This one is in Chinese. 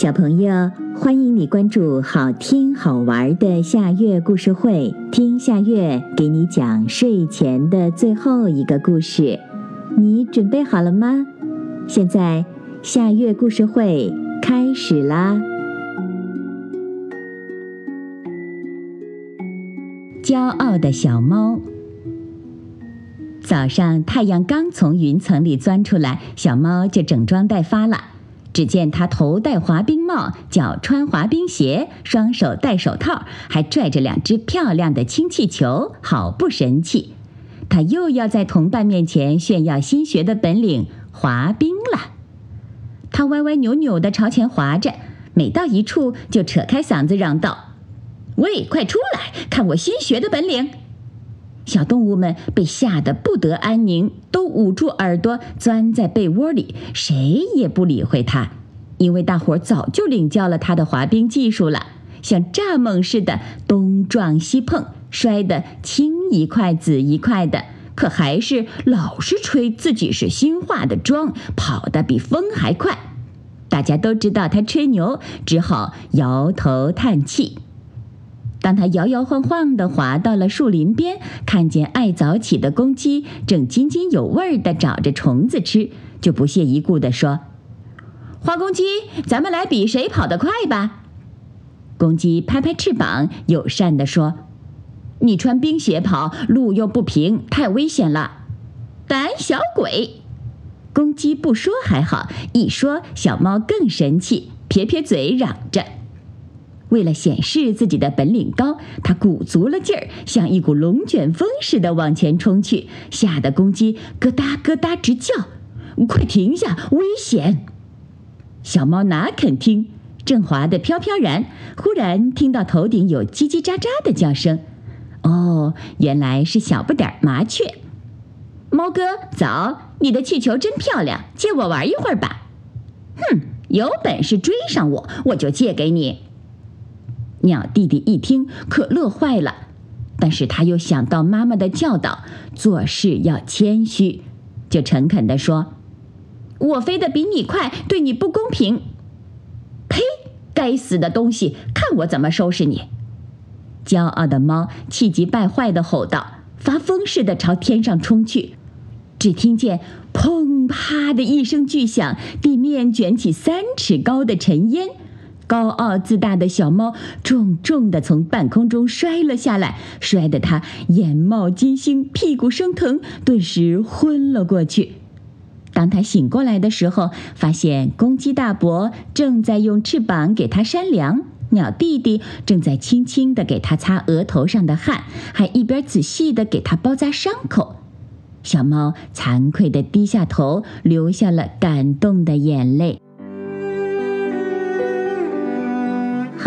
小朋友，欢迎你关注好听好玩的夏月故事会，听夏月给你讲睡前的最后一个故事。你准备好了吗？现在夏月故事会开始啦！骄傲的小猫。早上太阳刚从云层里钻出来，小猫就整装待发了。只见他头戴滑冰帽，脚穿滑冰鞋，双手戴手套，还拽着两只漂亮的氢气球，好不神气！他又要在同伴面前炫耀新学的本领——滑冰了。他歪歪扭扭地朝前滑着，每到一处就扯开嗓子嚷道：“喂，快出来，看我新学的本领！”小动物们被吓得不得安宁，都捂住耳朵，钻在被窝里，谁也不理会它，因为大伙儿早就领教了它的滑冰技术了，像蚱蜢似的东撞西碰，摔得青一块紫一块的，可还是老是吹自己是新化的妆，跑得比风还快。大家都知道他吹牛，只好摇头叹气。当他摇摇晃晃地滑到了树林边，看见爱早起的公鸡正津津有味地找着虫子吃，就不屑一顾地说：“花公鸡，咱们来比谁跑得快吧！”公鸡拍拍翅膀，友善地说：“你穿冰鞋跑，路又不平，太危险了。”胆小鬼！公鸡不说还好，一说小猫更生气，撇撇嘴嚷着。为了显示自己的本领高，他鼓足了劲儿，像一股龙卷风似的往前冲去，吓得公鸡咯哒咯哒直叫：“快停下，危险！”小猫哪肯听，正滑得飘飘然，忽然听到头顶有叽叽喳喳的叫声。哦，原来是小不点儿麻雀。猫哥，早！你的气球真漂亮，借我玩一会儿吧。哼，有本事追上我，我就借给你。鸟弟弟一听，可乐坏了，但是他又想到妈妈的教导，做事要谦虚，就诚恳地说：“我飞得比你快，对你不公平。”呸！该死的东西，看我怎么收拾你！骄傲的猫气急败坏地吼道，发疯似的朝天上冲去。只听见“砰啪”的一声巨响，地面卷起三尺高的尘烟。高傲自大的小猫重重的从半空中摔了下来，摔得它眼冒金星，屁股生疼，顿时昏了过去。当他醒过来的时候，发现公鸡大伯正在用翅膀给他扇凉，鸟弟弟正在轻轻的给他擦额头上的汗，还一边仔细的给他包扎伤口。小猫惭愧的低下头，流下了感动的眼泪。